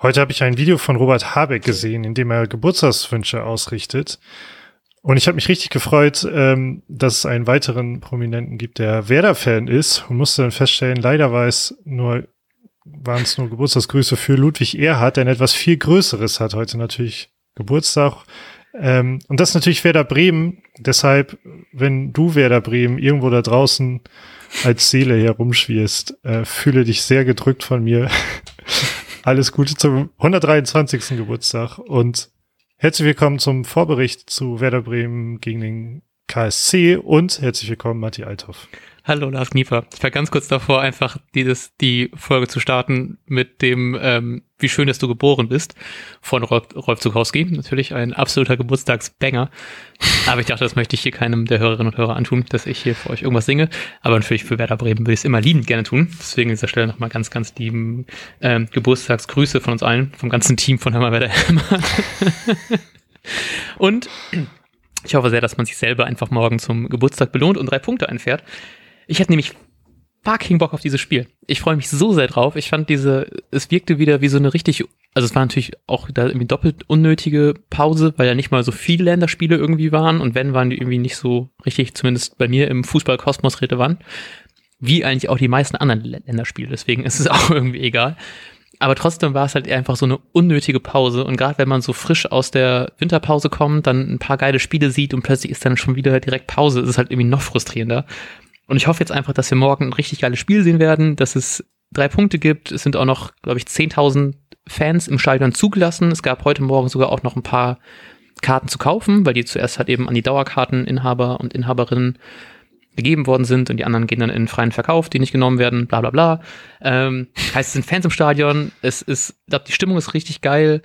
Heute habe ich ein Video von Robert Habeck gesehen, in dem er Geburtstagswünsche ausrichtet. Und ich habe mich richtig gefreut, ähm, dass es einen weiteren Prominenten gibt, der Werder-Fan ist und musste dann feststellen, leider war es nur, waren es nur Geburtstagsgrüße für Ludwig Erhard, der etwas viel Größeres hat heute natürlich Geburtstag. Ähm, und das ist natürlich Werder Bremen. Deshalb, wenn du Werder Bremen irgendwo da draußen als Seele herumschwirst, äh, fühle dich sehr gedrückt von mir. Alles Gute zum 123. Geburtstag und Herzlich willkommen zum Vorbericht zu Werder Bremen gegen den KSC und herzlich willkommen, Matti Althoff. Hallo Lars Kniefer. Ich war ganz kurz davor, einfach dieses, die Folge zu starten mit dem, ähm, wie schön, dass du geboren bist, von Rolf, Rolf Zukowski. Natürlich ein absoluter Geburtstagsbanger. Aber ich dachte, das möchte ich hier keinem der Hörerinnen und Hörer antun, dass ich hier für euch irgendwas singe. Aber natürlich für Werder Bremen würde ich es immer liebend gerne tun. Deswegen an dieser Stelle nochmal ganz, ganz lieben ähm, Geburtstagsgrüße von uns allen, vom ganzen Team von Hammer Werder Und ich hoffe sehr, dass man sich selber einfach morgen zum Geburtstag belohnt und drei Punkte einfährt. Ich hätte nämlich fucking Bock auf dieses Spiel. Ich freue mich so sehr drauf. Ich fand diese, es wirkte wieder wie so eine richtig, also es war natürlich auch da irgendwie doppelt unnötige Pause, weil ja nicht mal so viele Länderspiele irgendwie waren und wenn, waren die irgendwie nicht so richtig, zumindest bei mir im Fußballkosmos relevant, wie eigentlich auch die meisten anderen Länderspiele. Deswegen ist es auch irgendwie egal. Aber trotzdem war es halt einfach so eine unnötige Pause. Und gerade wenn man so frisch aus der Winterpause kommt, dann ein paar geile Spiele sieht und plötzlich ist dann schon wieder direkt Pause, ist es halt irgendwie noch frustrierender. Und ich hoffe jetzt einfach, dass wir morgen ein richtig geiles Spiel sehen werden, dass es drei Punkte gibt. Es sind auch noch, glaube ich, 10.000 Fans im Stadion zugelassen. Es gab heute Morgen sogar auch noch ein paar Karten zu kaufen, weil die zuerst halt eben an die Dauerkarteninhaber und Inhaberinnen gegeben worden sind und die anderen gehen dann in freien Verkauf, die nicht genommen werden, bla bla bla. Ähm, heißt, es sind Fans im Stadion, es ist, ich glaube, die Stimmung ist richtig geil.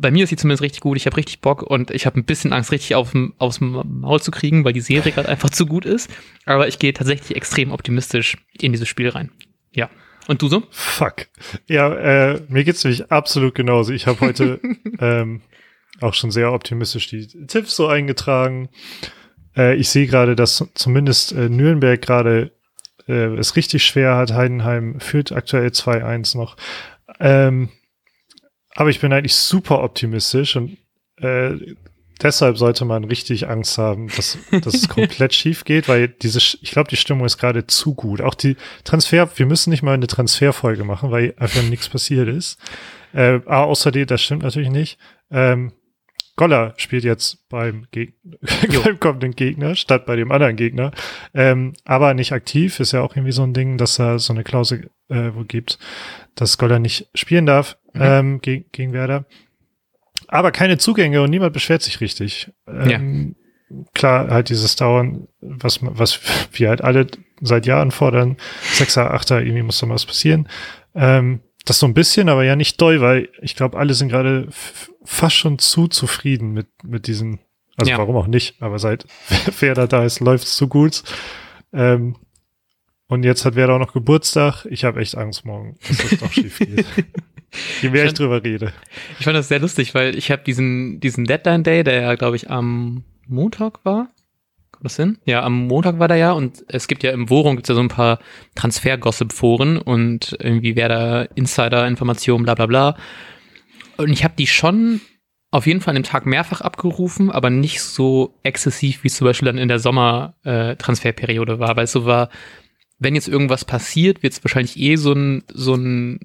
Bei mir ist sie zumindest richtig gut, ich habe richtig Bock und ich habe ein bisschen Angst, richtig auf, aufs Maul zu kriegen, weil die Serie gerade einfach zu gut ist. Aber ich gehe tatsächlich extrem optimistisch in dieses Spiel rein. Ja. Und du so? Fuck. Ja, äh, mir geht's nämlich absolut genauso. Ich habe heute ähm, auch schon sehr optimistisch die Tipps so eingetragen. Äh, ich sehe gerade, dass zumindest äh, Nürnberg gerade äh, es richtig schwer hat. Heidenheim führt aktuell 2-1 noch. Ähm, aber ich bin eigentlich super optimistisch und äh, deshalb sollte man richtig Angst haben, dass, dass es komplett schief geht, weil diese, ich glaube, die Stimmung ist gerade zu gut. Auch die Transfer, wir müssen nicht mal eine Transferfolge machen, weil einfach nichts passiert ist. Äh, außerdem, das stimmt natürlich nicht. Ähm, Goller spielt jetzt beim, Geg beim kommenden Gegner statt bei dem anderen Gegner. Ähm, aber nicht aktiv, ist ja auch irgendwie so ein Ding, dass da so eine Klausel äh, wo gibt, dass Goller nicht spielen darf mhm. ähm, ge gegen Werder. Aber keine Zugänge und niemand beschwert sich richtig. Ähm, ja. Klar, halt dieses Dauern, was, was wir halt alle seit Jahren fordern, Sechser, Achter, irgendwie muss da was passieren. Ähm, das so ein bisschen, aber ja nicht doll, weil ich glaube, alle sind gerade fast schon zu zufrieden mit, mit diesen, also ja. warum auch nicht, aber seit Werder da ist, läuft's zu gut. Ähm, und jetzt hat Werder auch noch Geburtstag. Ich habe echt Angst morgen, dass das doch schief geht. Je mehr ich, fand, ich drüber rede. Ich fand das sehr lustig, weil ich habe diesen, diesen Deadline Day, der ja, glaube ich, am Montag war, Kommt das hin? Ja, am Montag war der ja und es gibt ja im Forum gibt ja so ein paar Transfer-Gossip-Foren und irgendwie wer da Insider-Informationen, bla bla bla. Und ich habe die schon auf jeden Fall an dem Tag mehrfach abgerufen, aber nicht so exzessiv, wie es zum Beispiel dann in der Sommer-Transferperiode äh, war, weil es so war, wenn jetzt irgendwas passiert, wird es wahrscheinlich eh so ein, so ein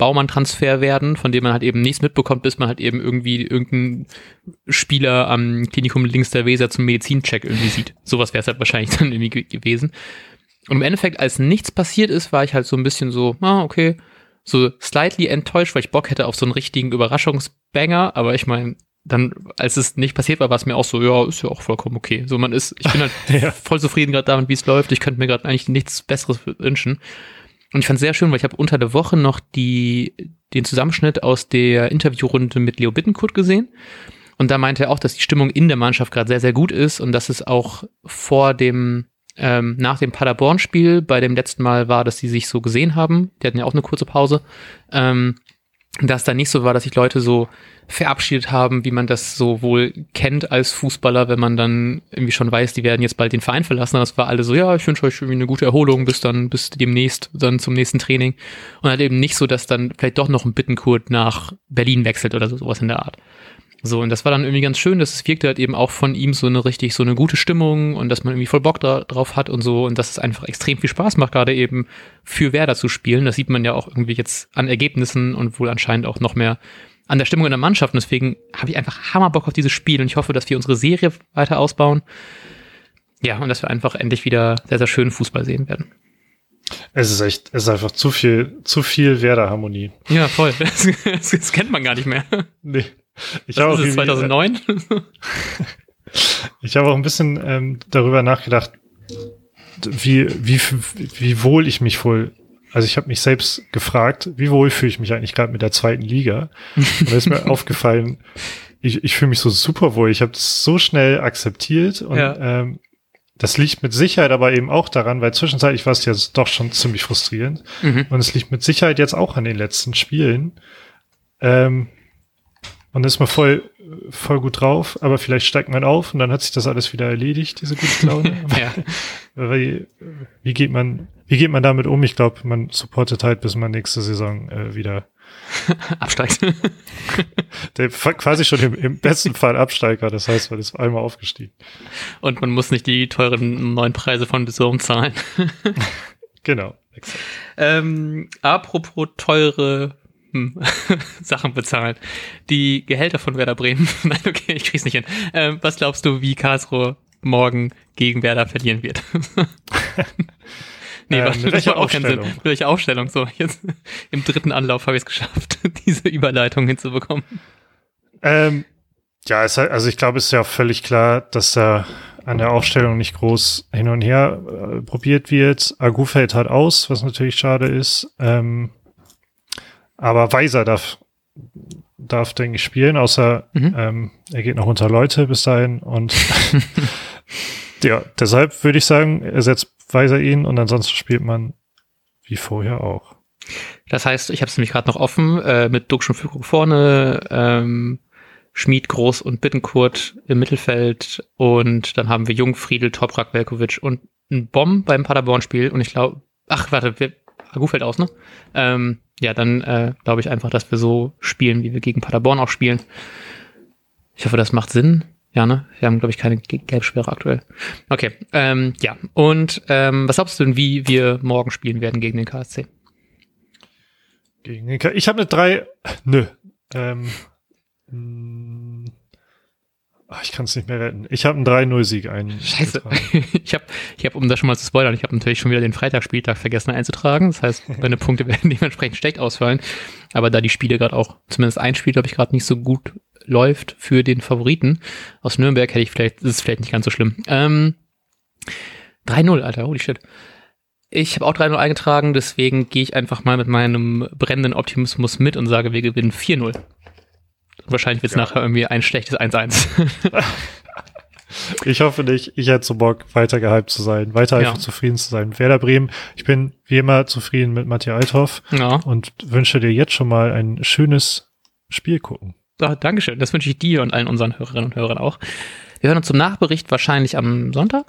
Baumann-Transfer werden, von dem man halt eben nichts mitbekommt, bis man halt eben irgendwie irgendeinen Spieler am Klinikum links der Weser zum Medizincheck irgendwie sieht. Sowas wäre es halt wahrscheinlich dann irgendwie gewesen. Und im Endeffekt, als nichts passiert ist, war ich halt so ein bisschen so, ah, okay, so slightly enttäuscht, weil ich Bock hätte auf so einen richtigen Überraschungsbanger, aber ich meine, dann, als es nicht passiert war, war es mir auch so, ja, ist ja auch vollkommen okay. So, man ist, ich bin halt ja. voll zufrieden gerade damit, wie es läuft. Ich könnte mir gerade eigentlich nichts Besseres wünschen. Und ich fand es sehr schön, weil ich habe unter der Woche noch die, den Zusammenschnitt aus der Interviewrunde mit Leo Bittenkurt gesehen. Und da meinte er auch, dass die Stimmung in der Mannschaft gerade sehr, sehr gut ist und dass es auch vor dem, ähm, nach dem Paderborn-Spiel bei dem letzten Mal war, dass sie sich so gesehen haben. Die hatten ja auch eine kurze Pause. Ähm, dass da nicht so war, dass sich Leute so verabschiedet haben, wie man das so wohl kennt als Fußballer, wenn man dann irgendwie schon weiß, die werden jetzt bald den Verein verlassen. Das war alle so, ja, ich wünsche euch irgendwie eine gute Erholung, bis dann, bis demnächst, dann zum nächsten Training. Und halt eben nicht so, dass dann vielleicht doch noch ein Bittenkurt nach Berlin wechselt oder so, sowas in der Art. So, und das war dann irgendwie ganz schön, dass es wirkte halt eben auch von ihm so eine richtig, so eine gute Stimmung und dass man irgendwie voll Bock da, drauf hat und so und dass es einfach extrem viel Spaß macht, gerade eben für Werder zu spielen. Das sieht man ja auch irgendwie jetzt an Ergebnissen und wohl anscheinend auch noch mehr an der Stimmung in der Mannschaft. Und deswegen habe ich einfach Hammerbock auf dieses Spiel und ich hoffe, dass wir unsere Serie weiter ausbauen. Ja, und dass wir einfach endlich wieder sehr, sehr schönen Fußball sehen werden. Es ist echt, es ist einfach zu viel, zu viel Werder-Harmonie. Ja, voll. Das, das, das, kennt man gar nicht mehr. Nee. Ich habe auch 2009. ich habe auch ein bisschen ähm, darüber nachgedacht, wie, wie, wie wohl ich mich wohl, also ich habe mich selbst gefragt, wie wohl fühle ich mich eigentlich gerade mit der zweiten Liga? Und da ist mir aufgefallen, ich, ich fühle mich so super wohl. Ich habe es so schnell akzeptiert und ja. ähm, das liegt mit Sicherheit aber eben auch daran, weil zwischenzeitlich war es ja doch schon ziemlich frustrierend. Mhm. Und es liegt mit Sicherheit jetzt auch an den letzten Spielen. Ähm, und ist man voll, voll gut drauf, aber vielleicht steigt man auf und dann hat sich das alles wieder erledigt, diese gute Laune. ja. wie, wie geht man, wie geht man damit um? Ich glaube, man supportet halt, bis man nächste Saison äh, wieder absteigt. Der quasi schon im, im besten Fall Absteiger, das heißt, man ist einmal aufgestiegen. Und man muss nicht die teuren neuen Preise von Besorgung zahlen. genau. Ähm, apropos teure Sachen bezahlen. Die Gehälter von Werder Bremen. Nein, okay, ich krieg's nicht hin. Ähm, was glaubst du, wie Karlsruhe morgen gegen Werder verlieren wird? nee, ähm, warte, welche auch Aufstellung? Sinn. Welche Aufstellung? So, jetzt im dritten Anlauf habe ich es geschafft, diese Überleitung hinzubekommen. Ähm, ja, es, also ich glaube, es ist ja völlig klar, dass da an der Aufstellung nicht groß hin und her äh, probiert wird. Agu fällt halt aus, was natürlich schade ist. Ähm, aber Weiser darf, darf denke ich, spielen, außer mhm. ähm, er geht noch unter Leute bis dahin. Und ja, deshalb würde ich sagen, ersetzt Weiser ihn und ansonsten spielt man wie vorher auch. Das heißt, ich habe es nämlich gerade noch offen, äh, mit Duxch und vorne, ähm, Schmied, Groß und Bittenkurt im Mittelfeld und dann haben wir Jung, Friedel, Toprak, Velkovic und ein Bomb beim Paderborn-Spiel und ich glaube, ach, warte, wir, Agu fällt aus, ne? Ähm, ja, dann äh, glaube ich einfach, dass wir so spielen, wie wir gegen Paderborn auch spielen. Ich hoffe, das macht Sinn. Ja, ne? Wir haben, glaube ich, keine Gelbsperre aktuell. Okay, ähm, ja. Und ähm, was glaubst du denn, wie wir morgen spielen werden gegen den KSC? Gegen den KSC? Ich habe eine drei. Nö. Ähm, Ach, ich kann es nicht mehr retten. Ich habe einen 3-0-Sieg ein. Scheiße. Ich habe, ich hab, um das schon mal zu spoilern, ich habe natürlich schon wieder den Freitagsspieltag vergessen einzutragen. Das heißt, meine Punkte werden dementsprechend schlecht ausfallen. Aber da die Spiele gerade auch, zumindest ein Spiel, glaube ich, gerade nicht so gut läuft für den Favoriten aus Nürnberg, hätte ich vielleicht, das ist vielleicht nicht ganz so schlimm. Ähm, 3-0, Alter, holy shit. Ich habe auch 3-0 eingetragen, deswegen gehe ich einfach mal mit meinem brennenden Optimismus mit und sage, wir gewinnen 4-0. Wahrscheinlich wird es ja. nachher irgendwie ein schlechtes 1-1. ich hoffe nicht. Ich hätte so Bock, weiter gehypt zu sein, weiter ja. zufrieden zu sein. Werder Bremen, ich bin wie immer zufrieden mit Matthias Althoff ja. und wünsche dir jetzt schon mal ein schönes Spiel gucken. Ah, Dankeschön. Das wünsche ich dir und allen unseren Hörerinnen und Hörern auch. Wir hören uns zum Nachbericht wahrscheinlich am Sonntag.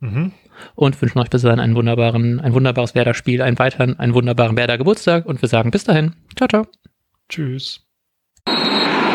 Mhm. Und wünschen euch bis dahin einen wunderbaren, ein wunderbares Werder-Spiel, einen weiteren, einen wunderbaren Werder-Geburtstag und wir sagen bis dahin. Ciao, ciao. Tschüss.